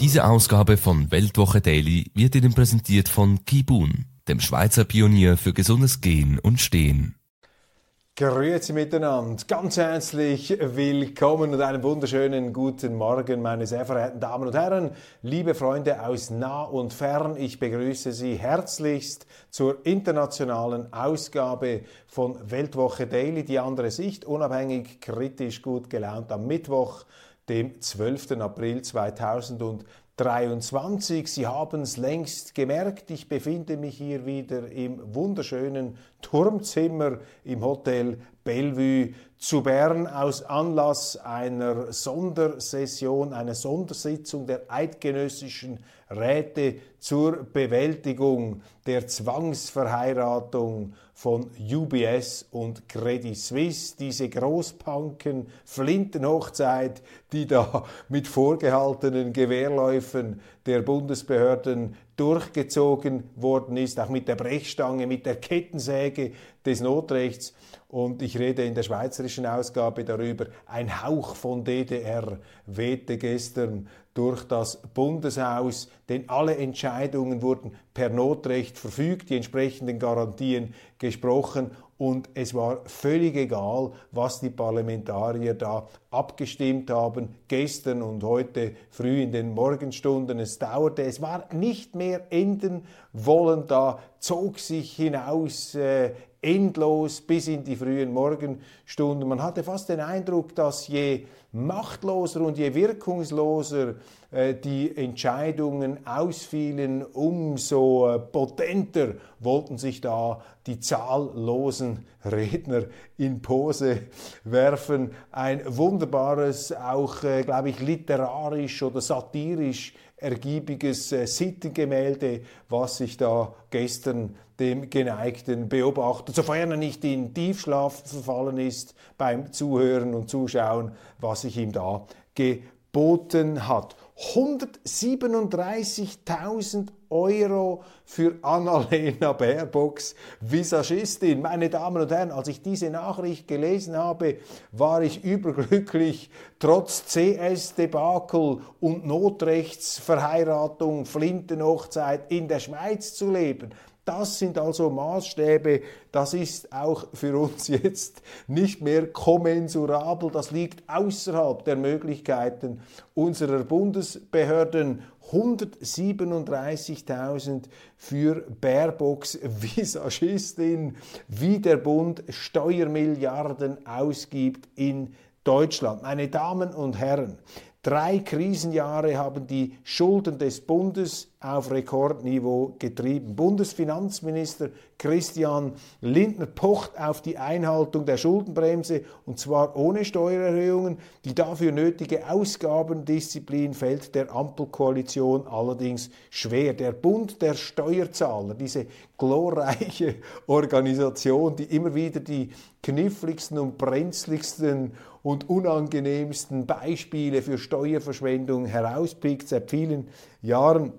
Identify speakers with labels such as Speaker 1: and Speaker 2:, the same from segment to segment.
Speaker 1: Diese Ausgabe von Weltwoche Daily wird Ihnen präsentiert von Kibun, dem Schweizer Pionier für gesundes Gehen und Stehen.
Speaker 2: Grüezi miteinander, ganz herzlich willkommen und einen wunderschönen guten Morgen, meine sehr verehrten Damen und Herren, liebe Freunde aus nah und fern. Ich begrüße Sie herzlichst zur internationalen Ausgabe von Weltwoche Daily, die andere Sicht, unabhängig, kritisch, gut gelaunt am Mittwoch, dem 12. April 2023. Sie haben es längst gemerkt, ich befinde mich hier wieder im wunderschönen Turmzimmer im Hotel Bellevue zu Bern aus Anlass einer Sondersession, einer Sondersitzung der eidgenössischen Räte zur Bewältigung der Zwangsverheiratung von UBS und Credit Suisse, diese Großpanken, Flintenhochzeit, die da mit vorgehaltenen Gewehrläufen der Bundesbehörden durchgezogen worden ist, auch mit der Brechstange, mit der Kettensäge des Notrechts. Und ich rede in der schweizerischen Ausgabe darüber, ein Hauch von DDR wehte gestern durch das Bundeshaus, denn alle Entscheidungen wurden per Notrecht verfügt, die entsprechenden Garantien gesprochen und es war völlig egal, was die Parlamentarier da abgestimmt haben, gestern und heute früh in den Morgenstunden. Es dauerte, es war nicht mehr enden wollen, da zog sich hinaus äh, endlos bis in die frühen Morgenstunden. Man hatte fast den Eindruck, dass je machtloser und je wirkungsloser äh, die Entscheidungen ausfielen, umso äh, potenter wollten sich da die zahllosen Redner in Pose werfen. Ein wunderbares, auch, äh, glaube ich, literarisch oder satirisch ergiebiges äh, Sittengemälde, was sich da gestern dem geneigten Beobachter, sofern er nicht in Tiefschlaf verfallen ist beim Zuhören und Zuschauen, was sich ihm da geboten hat. 137.000 Euro für Annalena Baerbocks Visagistin. Meine Damen und Herren, als ich diese Nachricht gelesen habe, war ich überglücklich, trotz CS-Debakel und Notrechtsverheiratung, Flintenhochzeit in der Schweiz zu leben. Das sind also Maßstäbe, das ist auch für uns jetzt nicht mehr kommensurabel, das liegt außerhalb der Möglichkeiten unserer Bundesbehörden. 137.000 für Baerbocks Visagistin, wie der Bund Steuermilliarden ausgibt in Deutschland. Meine Damen und Herren, Drei Krisenjahre haben die Schulden des Bundes auf Rekordniveau getrieben. Bundesfinanzminister Christian Lindner pocht auf die Einhaltung der Schuldenbremse und zwar ohne Steuererhöhungen. Die dafür nötige Ausgabendisziplin fällt der Ampelkoalition allerdings schwer. Der Bund der Steuerzahler, diese glorreiche Organisation, die immer wieder die kniffligsten und brenzligsten und unangenehmsten Beispiele für Steuerverschwendung herauspickt seit vielen Jahren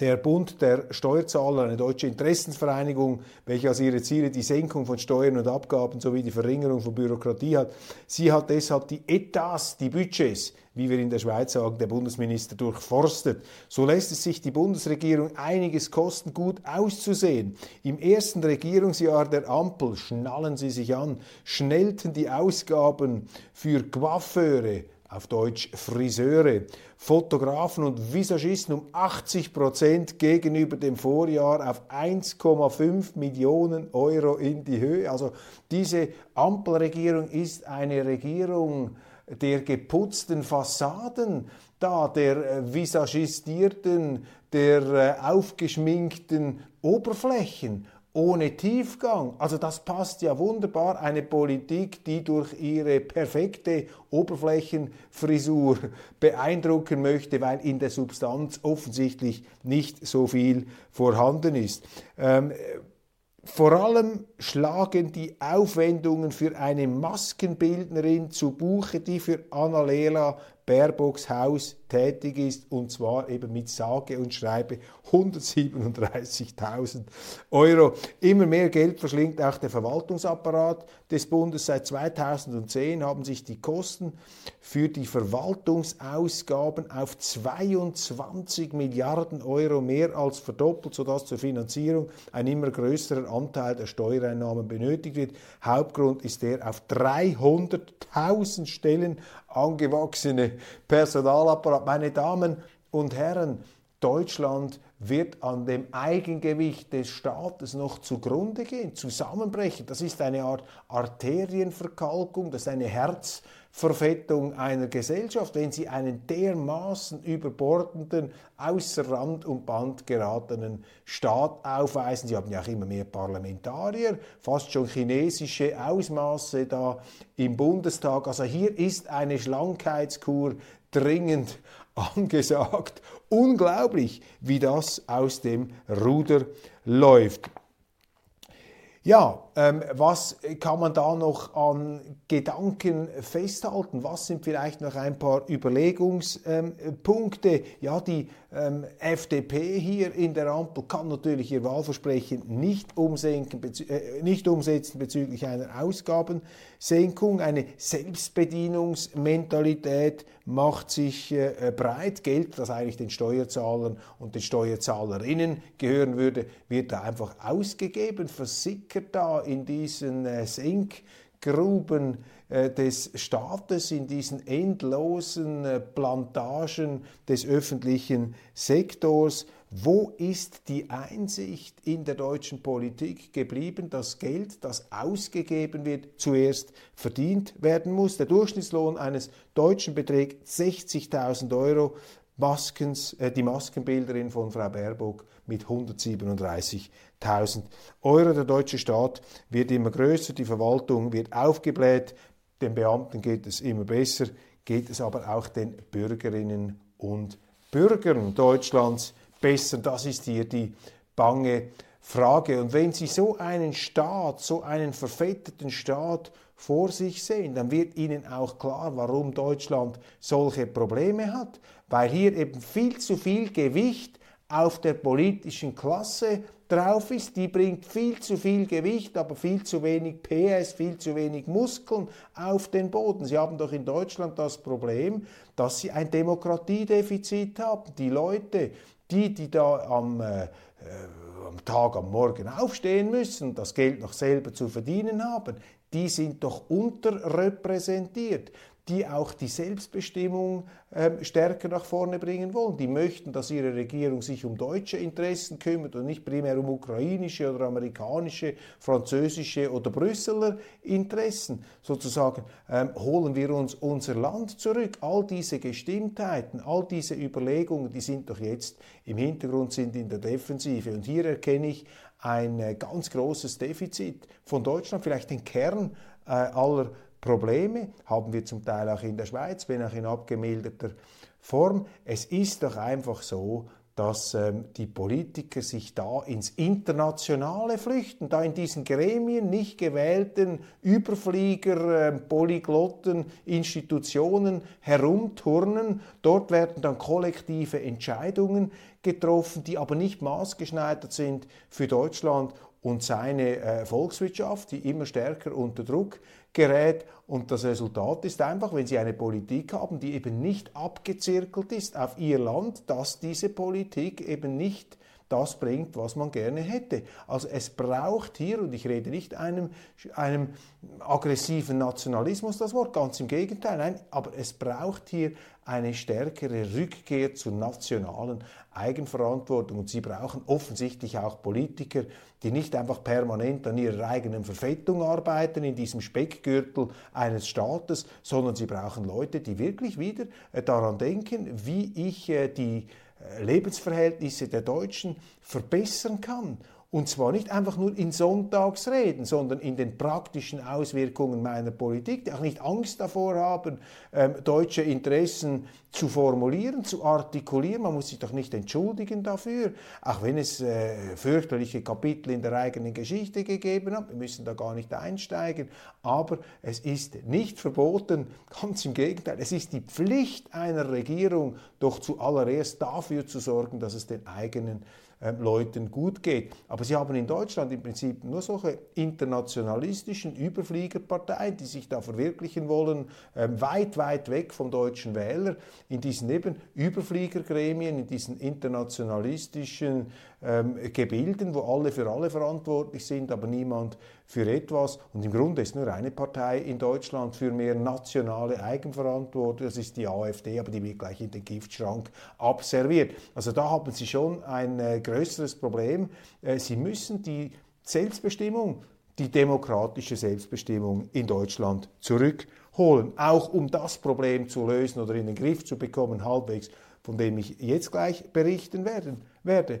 Speaker 2: der Bund der Steuerzahler, eine deutsche Interessensvereinigung, welche als ihre Ziele die Senkung von Steuern und Abgaben sowie die Verringerung von Bürokratie hat. Sie hat deshalb die Etats, die Budgets, wie wir in der Schweiz sagen, der Bundesminister durchforstet. So lässt es sich die Bundesregierung einiges kosten, gut auszusehen. Im ersten Regierungsjahr der Ampel, schnallen Sie sich an, schnellten die Ausgaben für Coiffeure, auf Deutsch Friseure, Fotografen und Visagisten um 80 Prozent gegenüber dem Vorjahr auf 1,5 Millionen Euro in die Höhe. Also diese Ampelregierung ist eine Regierung der geputzten Fassaden, da der äh, visagistierten, der äh, aufgeschminkten Oberflächen ohne Tiefgang. Also das passt ja wunderbar. Eine Politik, die durch ihre perfekte Oberflächenfrisur beeindrucken möchte, weil in der Substanz offensichtlich nicht so viel vorhanden ist. Ähm, vor allem schlagen die Aufwendungen für eine Maskenbildnerin zu Buche, die für Annalena Baerbocks Haus tätig ist und zwar eben mit sage und schreibe 137.000 Euro. Immer mehr Geld verschlingt auch der Verwaltungsapparat des Bundes. Seit 2010 haben sich die Kosten für die Verwaltungsausgaben auf 22 Milliarden Euro mehr als verdoppelt, sodass zur Finanzierung ein immer größerer Anteil der Steuereinnahmen benötigt wird. Hauptgrund ist der auf 300.000 Stellen angewachsene Personalapparat. Meine Damen und Herren, Deutschland wird an dem Eigengewicht des Staates noch zugrunde gehen, zusammenbrechen. Das ist eine Art Arterienverkalkung, das ist eine Herzverfettung einer Gesellschaft, wenn sie einen dermaßen überbordenden, außer Rand und Band geratenen Staat aufweisen. Sie haben ja auch immer mehr Parlamentarier, fast schon chinesische Ausmaße da im Bundestag. Also hier ist eine Schlankheitskur dringend angesagt. Unglaublich, wie das aus dem Ruder läuft. Ja, ähm, was kann man da noch an Gedanken festhalten? Was sind vielleicht noch ein paar Überlegungspunkte? Ja, die ähm, FDP hier in der Ampel kann natürlich ihr Wahlversprechen nicht, äh, nicht umsetzen bezüglich einer Ausgabensenkung. Eine Selbstbedienungsmentalität macht sich äh, breit. Geld, das eigentlich den Steuerzahlern und den Steuerzahlerinnen gehören würde, wird da einfach ausgegeben, versickert da in diesen äh, Senkgruben äh, des Staates, in diesen endlosen äh, Plantagen des öffentlichen Sektors. Wo ist die Einsicht in der deutschen Politik geblieben, dass Geld, das ausgegeben wird, zuerst verdient werden muss? Der Durchschnittslohn eines Deutschen beträgt 60.000 Euro. Maskens, äh, die Maskenbilderin von Frau Baerbock mit 137.000 Euro. Der deutsche Staat wird immer größer, die Verwaltung wird aufgebläht, den Beamten geht es immer besser, geht es aber auch den Bürgerinnen und Bürgern Deutschlands besser. Das ist hier die bange Frage. Und wenn Sie so einen Staat, so einen verfetteten Staat vor sich sehen, dann wird Ihnen auch klar, warum Deutschland solche Probleme hat, weil hier eben viel zu viel Gewicht auf der politischen Klasse drauf ist, die bringt viel zu viel Gewicht, aber viel zu wenig PS, viel zu wenig Muskeln auf den Boden. Sie haben doch in Deutschland das Problem, dass sie ein Demokratiedefizit haben. Die Leute, die, die da am, äh, äh am Tag, am Morgen aufstehen müssen, das Geld noch selber zu verdienen haben, die sind doch unterrepräsentiert die auch die Selbstbestimmung äh, stärker nach vorne bringen wollen. Die möchten, dass ihre Regierung sich um deutsche Interessen kümmert und nicht primär um ukrainische oder amerikanische, französische oder Brüsseler Interessen. Sozusagen ähm, holen wir uns unser Land zurück. All diese Gestimmtheiten, all diese Überlegungen, die sind doch jetzt im Hintergrund, sind in der Defensive. Und hier erkenne ich ein äh, ganz großes Defizit von Deutschland, vielleicht den Kern äh, aller Probleme, haben wir zum Teil auch in der Schweiz, wenn auch in abgemilderter Form. Es ist doch einfach so, dass ähm, die Politiker sich da ins Internationale flüchten, da in diesen Gremien nicht gewählten Überflieger, äh, Polyglotten, Institutionen herumturnen. Dort werden dann kollektive Entscheidungen getroffen, die aber nicht maßgeschneidert sind für Deutschland und seine äh, Volkswirtschaft, die immer stärker unter Druck gerät. Und das Resultat ist einfach, wenn Sie eine Politik haben, die eben nicht abgezirkelt ist auf Ihr Land, dass diese Politik eben nicht das bringt, was man gerne hätte. Also es braucht hier, und ich rede nicht einem, einem aggressiven Nationalismus, das Wort, ganz im Gegenteil, nein, aber es braucht hier eine stärkere Rückkehr zur nationalen Eigenverantwortung. Und sie brauchen offensichtlich auch Politiker, die nicht einfach permanent an ihrer eigenen Verfettung arbeiten, in diesem Speckgürtel eines Staates, sondern sie brauchen Leute, die wirklich wieder äh, daran denken, wie ich äh, die Lebensverhältnisse der Deutschen verbessern kann Und zwar nicht einfach nur in Sonntagsreden, sondern in den praktischen Auswirkungen meiner Politik, die auch nicht Angst davor haben, ähm, deutsche Interessen zu formulieren, zu artikulieren. Man muss sich doch nicht entschuldigen dafür, auch wenn es äh, fürchterliche Kapitel in der eigenen Geschichte gegeben hat. Wir müssen da gar nicht einsteigen. Aber es ist nicht verboten, ganz im Gegenteil. Es ist die Pflicht einer Regierung, doch zuallererst dafür zu sorgen, dass es den eigenen Leuten gut geht. Aber sie haben in Deutschland im Prinzip nur solche internationalistischen Überfliegerparteien, die sich da verwirklichen wollen, ähm, weit, weit weg vom deutschen Wähler, in diesen eben Überfliegergremien, in diesen internationalistischen ähm, Gebilden, wo alle für alle verantwortlich sind, aber niemand für etwas. Und im Grunde ist nur eine Partei in Deutschland für mehr nationale Eigenverantwortung, das ist die AfD, aber die wird gleich in den Giftschrank abserviert. Also da haben Sie schon ein äh, größeres Problem. Äh, Sie müssen die Selbstbestimmung, die demokratische Selbstbestimmung in Deutschland zurückholen, auch um das Problem zu lösen oder in den Griff zu bekommen, halbwegs, von dem ich jetzt gleich berichten werden, werde.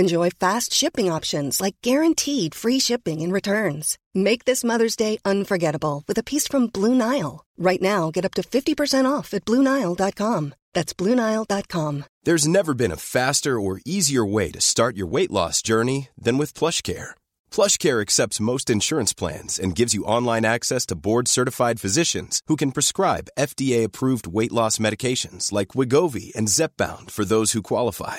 Speaker 3: Enjoy fast shipping options like guaranteed free shipping and returns. Make this Mother's Day unforgettable with a piece from Blue Nile. Right now, get up to 50% off at BlueNile.com. That's BlueNile.com.
Speaker 4: There's never been a faster or easier way to start your weight loss journey than with PlushCare. PlushCare accepts most insurance plans and gives you online access to board-certified physicians who can prescribe FDA-approved weight loss medications like Wigovi and Zepbound for those who qualify.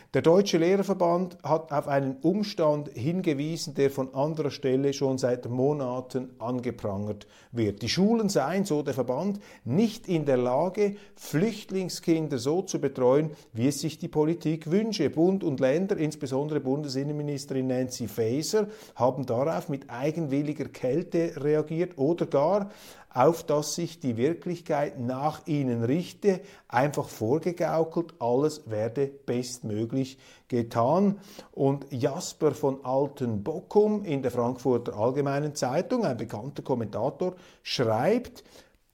Speaker 2: Der Deutsche Lehrerverband hat auf einen Umstand hingewiesen, der von anderer Stelle schon seit Monaten angeprangert wird. Die Schulen seien, so der Verband, nicht in der Lage, Flüchtlingskinder so zu betreuen, wie es sich die Politik wünsche. Bund und Länder, insbesondere Bundesinnenministerin Nancy Faeser, haben darauf mit eigenwilliger Kälte reagiert oder gar auf dass sich die Wirklichkeit nach ihnen richte, einfach vorgegaukelt, alles werde bestmöglich getan. Und Jasper von Altenbockum in der Frankfurter Allgemeinen Zeitung, ein bekannter Kommentator, schreibt,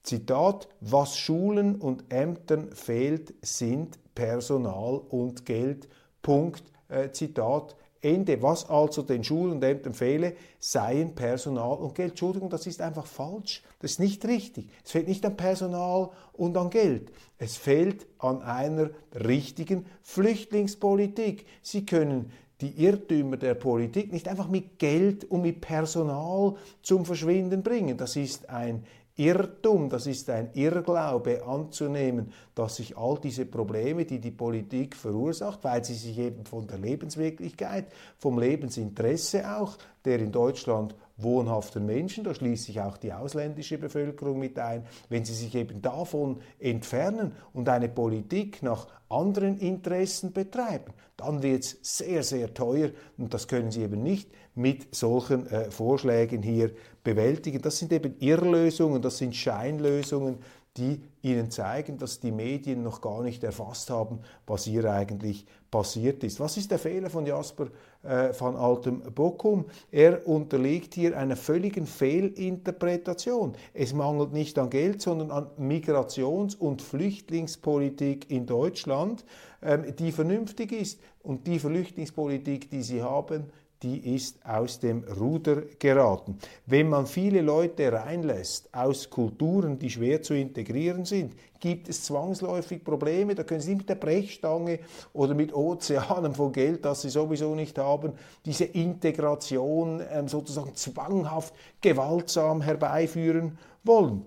Speaker 2: Zitat, was Schulen und Ämtern fehlt, sind Personal und Geld. Punkt. Äh, Zitat Ende. Was also den Schulen und Ämtern fehle, seien Personal und Geld. Entschuldigung, das ist einfach falsch. Das ist nicht richtig. Es fehlt nicht an Personal und an Geld. Es fehlt an einer richtigen Flüchtlingspolitik. Sie können die Irrtümer der Politik nicht einfach mit Geld und mit Personal zum Verschwinden bringen. Das ist ein Irrtum, das ist ein Irrglaube anzunehmen, dass sich all diese Probleme, die die Politik verursacht, weil sie sich eben von der Lebenswirklichkeit, vom Lebensinteresse auch der in Deutschland wohnhaften Menschen, da schließt sich auch die ausländische Bevölkerung mit ein, wenn sie sich eben davon entfernen und eine Politik nach anderen Interessen betreiben, dann wird es sehr, sehr teuer und das können sie eben nicht mit solchen äh, Vorschlägen hier bewältigen. Das sind eben Irrlösungen, das sind Scheinlösungen, die ihnen zeigen, dass die Medien noch gar nicht erfasst haben, was hier eigentlich passiert ist. Was ist der Fehler von Jasper äh, van Altem Bockum? Er unterliegt hier einer völligen Fehlinterpretation. Es mangelt nicht an Geld, sondern an Migrations- und Flüchtlingspolitik in Deutschland, ähm, die vernünftig ist. Und die Flüchtlingspolitik, die sie haben, die ist aus dem Ruder geraten. Wenn man viele Leute reinlässt aus Kulturen, die schwer zu integrieren sind, gibt es zwangsläufig Probleme. Da können Sie mit der Brechstange oder mit Ozeanen von Geld, das Sie sowieso nicht haben, diese Integration ähm, sozusagen zwanghaft, gewaltsam herbeiführen wollen.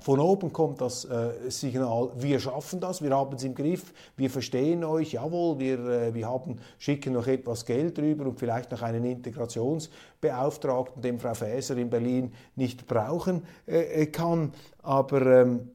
Speaker 2: Von oben kommt das äh, Signal, wir schaffen das, wir haben es im Griff, wir verstehen euch, jawohl, wir, äh, wir haben, schicken noch etwas Geld rüber und vielleicht noch einen Integrationsbeauftragten, den Frau Faeser in Berlin nicht brauchen äh, äh kann. Aber ähm,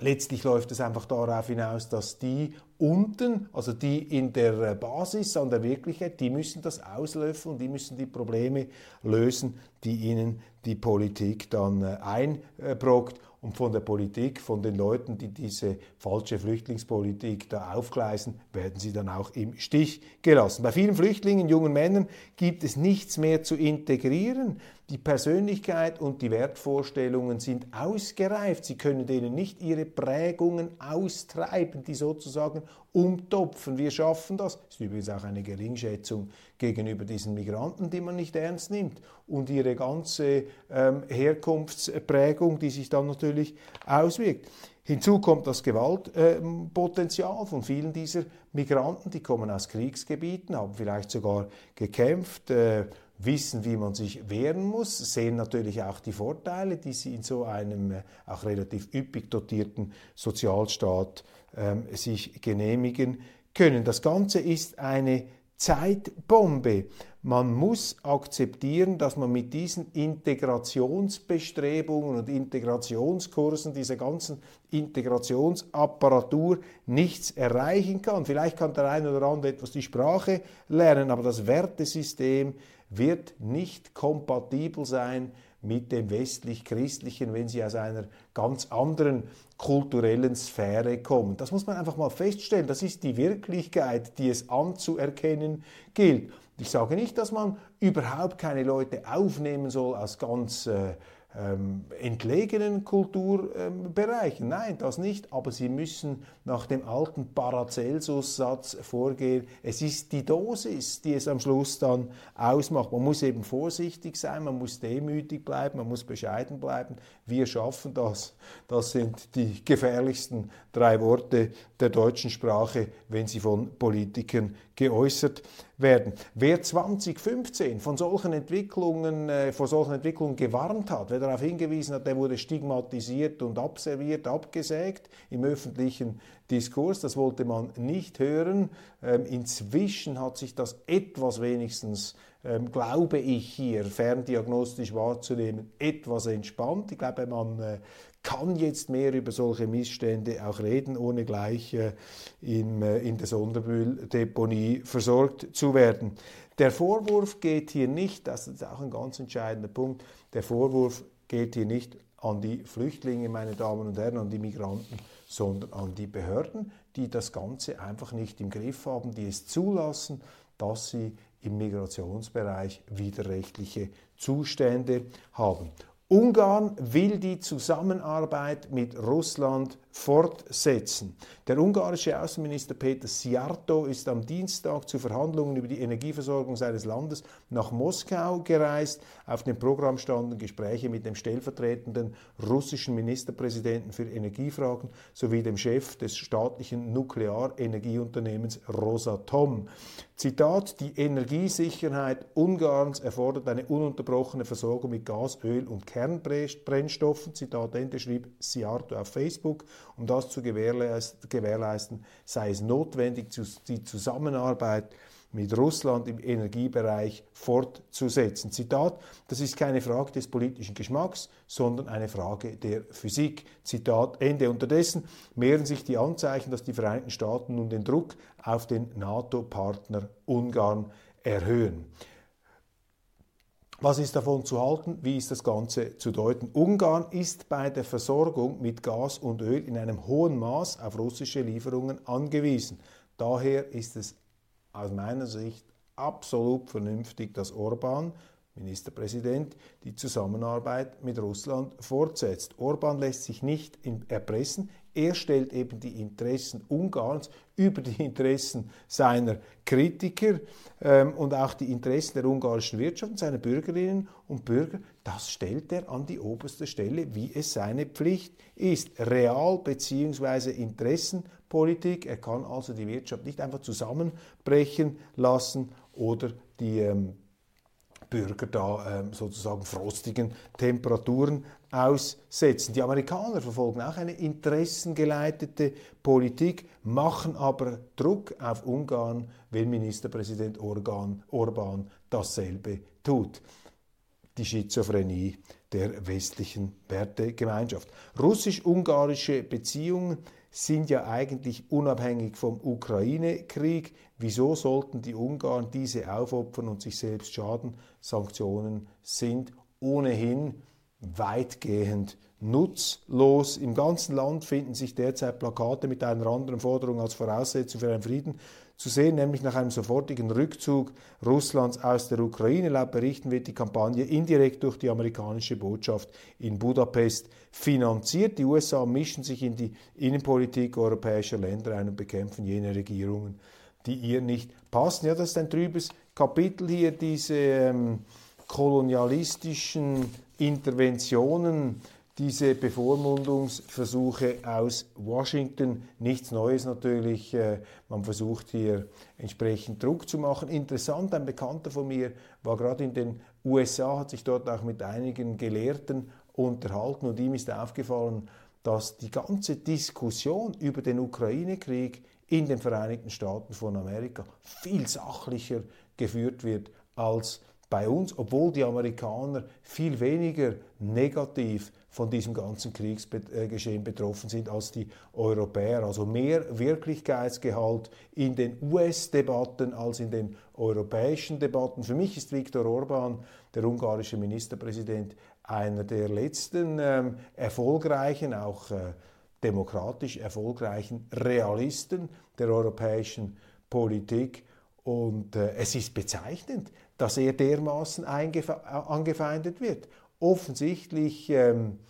Speaker 2: letztlich läuft es einfach darauf hinaus, dass die unten, also die in der Basis an der Wirklichkeit, die müssen das auslöffeln, die müssen die Probleme lösen, die ihnen die Politik dann äh, einbrockt und von der Politik, von den Leuten, die diese falsche Flüchtlingspolitik da aufgleisen, werden sie dann auch im Stich gelassen. Bei vielen Flüchtlingen, jungen Männern gibt es nichts mehr zu integrieren. Die Persönlichkeit und die Wertvorstellungen sind ausgereift. Sie können denen nicht ihre Prägungen austreiben, die sozusagen umtopfen. Wir schaffen das. Das ist übrigens auch eine Geringschätzung gegenüber diesen Migranten, die man nicht ernst nimmt. Und ihre ganze ähm, Herkunftsprägung, die sich dann natürlich auswirkt. Hinzu kommt das Gewaltpotenzial äh, von vielen dieser Migranten, die kommen aus Kriegsgebieten, haben vielleicht sogar gekämpft, äh, wissen, wie man sich wehren muss, sehen natürlich auch die Vorteile, die sie in so einem äh, auch relativ üppig dotierten Sozialstaat ähm, sich genehmigen können. Das Ganze ist eine Zeitbombe. Man muss akzeptieren, dass man mit diesen Integrationsbestrebungen und Integrationskursen, dieser ganzen Integrationsapparatur nichts erreichen kann. Vielleicht kann der eine oder andere etwas die Sprache lernen, aber das Wertesystem wird nicht kompatibel sein mit dem westlich-christlichen, wenn sie aus einer ganz anderen kulturellen Sphäre kommen. Das muss man einfach mal feststellen. Das ist die Wirklichkeit, die es anzuerkennen gilt. Ich sage nicht, dass man überhaupt keine Leute aufnehmen soll aus ganz äh, ähm, entlegenen Kulturbereichen. Ähm, Nein, das nicht. Aber sie müssen nach dem alten Paracelsus-Satz vorgehen. Es ist die Dosis, die es am Schluss dann ausmacht. Man muss eben vorsichtig sein, man muss demütig bleiben, man muss bescheiden bleiben. Wir schaffen das. Das sind die gefährlichsten drei Worte der deutschen Sprache, wenn sie von Politikern geäußert werden. Wer 2015 von solchen Entwicklungen, äh, vor solchen Entwicklungen gewarnt hat, wer darauf hingewiesen hat, der wurde stigmatisiert und abserviert, abgesägt im öffentlichen Diskurs. Das wollte man nicht hören. Ähm, inzwischen hat sich das etwas wenigstens ähm, glaube ich hier ferndiagnostisch wahrzunehmen, etwas entspannt. Ich glaube, man äh, kann jetzt mehr über solche Missstände auch reden, ohne gleich äh, in, äh, in der Sondermülldeponie versorgt zu werden. Der Vorwurf geht hier nicht, das ist auch ein ganz entscheidender Punkt, der Vorwurf geht hier nicht an die Flüchtlinge, meine Damen und Herren, an die Migranten, sondern an die Behörden, die das Ganze einfach nicht im Griff haben, die es zulassen, dass sie im Migrationsbereich widerrechtliche Zustände haben. Ungarn will die Zusammenarbeit mit Russland fortsetzen. Der ungarische Außenminister Peter Siarto ist am Dienstag zu Verhandlungen über die Energieversorgung seines Landes nach Moskau gereist. Auf dem Programm standen Gespräche mit dem stellvertretenden russischen Ministerpräsidenten für Energiefragen sowie dem Chef des staatlichen Nuklearenergieunternehmens Rosatom. Zitat, die Energiesicherheit Ungarns erfordert eine ununterbrochene Versorgung mit Gas, Öl und Kernbrennstoffen. Zitat Ende schrieb Siarto auf Facebook. Um das zu gewährleisten, sei es notwendig, die Zusammenarbeit mit Russland im Energiebereich fortzusetzen. Zitat, das ist keine Frage des politischen Geschmacks, sondern eine Frage der Physik. Zitat Ende. Unterdessen mehren sich die Anzeichen, dass die Vereinigten Staaten nun den Druck auf den NATO-Partner Ungarn erhöhen. Was ist davon zu halten? Wie ist das Ganze zu deuten? Ungarn ist bei der Versorgung mit Gas und Öl in einem hohen Maß auf russische Lieferungen angewiesen. Daher ist es aus meiner Sicht absolut vernünftig, dass Orban, Ministerpräsident, die Zusammenarbeit mit Russland fortsetzt. Orban lässt sich nicht erpressen. Er stellt eben die Interessen Ungarns über die Interessen seiner Kritiker ähm, und auch die Interessen der ungarischen Wirtschaft und seiner Bürgerinnen und Bürger. Das stellt er an die oberste Stelle, wie es seine Pflicht ist. Real- bzw. Interessenpolitik. Er kann also die Wirtschaft nicht einfach zusammenbrechen lassen oder die ähm, Bürger da ähm, sozusagen frostigen Temperaturen aussetzen. Die Amerikaner verfolgen auch eine interessengeleitete Politik, machen aber Druck auf Ungarn, wenn Ministerpräsident Orban, Orban dasselbe tut. Die Schizophrenie der westlichen Wertegemeinschaft. Russisch-ungarische Beziehungen sind ja eigentlich unabhängig vom Ukraine-Krieg. Wieso sollten die Ungarn diese aufopfern und sich selbst schaden? Sanktionen sind ohnehin weitgehend nutzlos. Im ganzen Land finden sich derzeit Plakate mit einer anderen Forderung als Voraussetzung für einen Frieden zu sehen, nämlich nach einem sofortigen Rückzug Russlands aus der Ukraine. Laut Berichten wird die Kampagne indirekt durch die amerikanische Botschaft in Budapest finanziert. Die USA mischen sich in die Innenpolitik europäischer Länder ein und bekämpfen jene Regierungen, die ihr nicht passen. Ja, das ist ein trübes Kapitel hier, diese ähm, kolonialistischen Interventionen, diese Bevormundungsversuche aus Washington. Nichts Neues natürlich. Äh, man versucht hier entsprechend Druck zu machen. Interessant, ein Bekannter von mir war gerade in den USA, hat sich dort auch mit einigen Gelehrten unterhalten und ihm ist aufgefallen, dass die ganze Diskussion über den Ukraine-Krieg in den Vereinigten Staaten von Amerika viel sachlicher geführt wird als bei uns, obwohl die Amerikaner viel weniger negativ von diesem ganzen Kriegsgeschehen betroffen sind als die Europäer. Also mehr Wirklichkeitsgehalt in den US-Debatten als in den europäischen Debatten. Für mich ist Viktor Orban, der ungarische Ministerpräsident, einer der letzten ähm, erfolgreichen, auch äh, demokratisch erfolgreichen Realisten der europäischen Politik. Und äh, es ist bezeichnend, dass er dermaßen angefeindet wird. Offensichtlich ähm,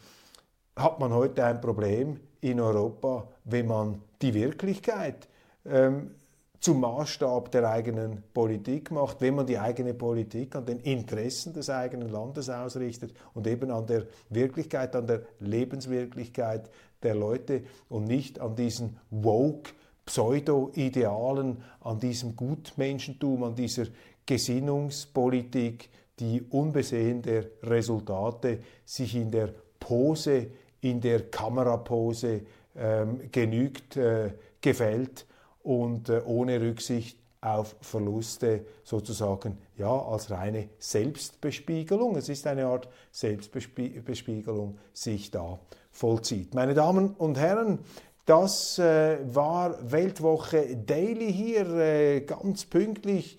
Speaker 2: hat man heute ein Problem in Europa, wenn man die Wirklichkeit ähm, zum Maßstab der eigenen Politik macht, wenn man die eigene Politik an den Interessen des eigenen Landes ausrichtet und eben an der Wirklichkeit, an der Lebenswirklichkeit der Leute und nicht an diesen woke Pseudo-Idealen, an diesem Gutmenschentum, an dieser Gesinnungspolitik, die unbesehen der Resultate sich in der Pose, in der Kamerapose ähm, genügt, äh, gefällt und äh, ohne Rücksicht auf Verluste sozusagen ja als reine Selbstbespiegelung. Es ist eine Art Selbstbespiegelung sich da vollzieht. Meine Damen und Herren, das äh, war Weltwoche Daily hier äh, ganz pünktlich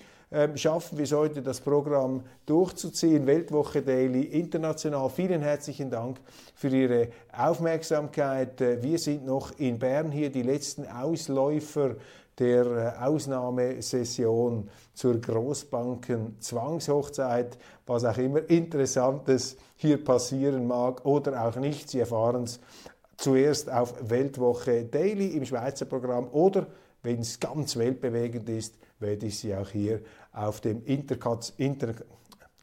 Speaker 2: schaffen wir es heute, das Programm durchzuziehen. Weltwoche Daily international. Vielen herzlichen Dank für Ihre Aufmerksamkeit. Äh, wir sind noch in Bern hier, die letzten Ausläufer der äh, Ausnahmesession zur Großbanken Zwangshochzeit, was auch immer Interessantes hier passieren mag oder auch nicht. Sie erfahren es zuerst auf Weltwoche Daily im Schweizer Programm oder wenn es ganz weltbewegend ist, werde ich Sie auch hier auf dem Interkatz, Inter,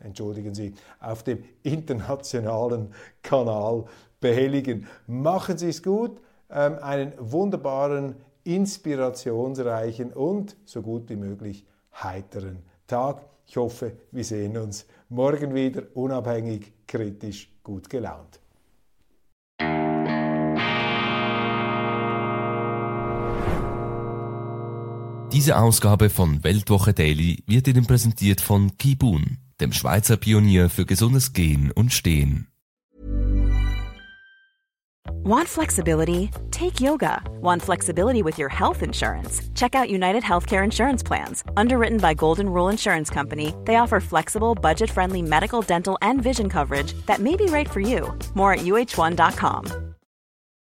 Speaker 2: entschuldigen Sie, auf dem internationalen Kanal behelligen. Machen Sie es gut, ähm, einen wunderbaren, inspirationsreichen und so gut wie möglich heiteren Tag. Ich hoffe, wir sehen uns morgen wieder, unabhängig, kritisch, gut gelaunt.
Speaker 1: Diese Ausgabe von Weltwoche Daily wird Ihnen präsentiert von Kibun, dem Schweizer Pionier für gesundes Gehen und Stehen.
Speaker 5: Want flexibility? Take yoga. Want flexibility with your health insurance? Check out United Healthcare Insurance Plans. Underwritten by Golden Rule Insurance Company, they offer flexible, budget friendly medical, dental, and vision coverage that may be right for you. More at uh1.com.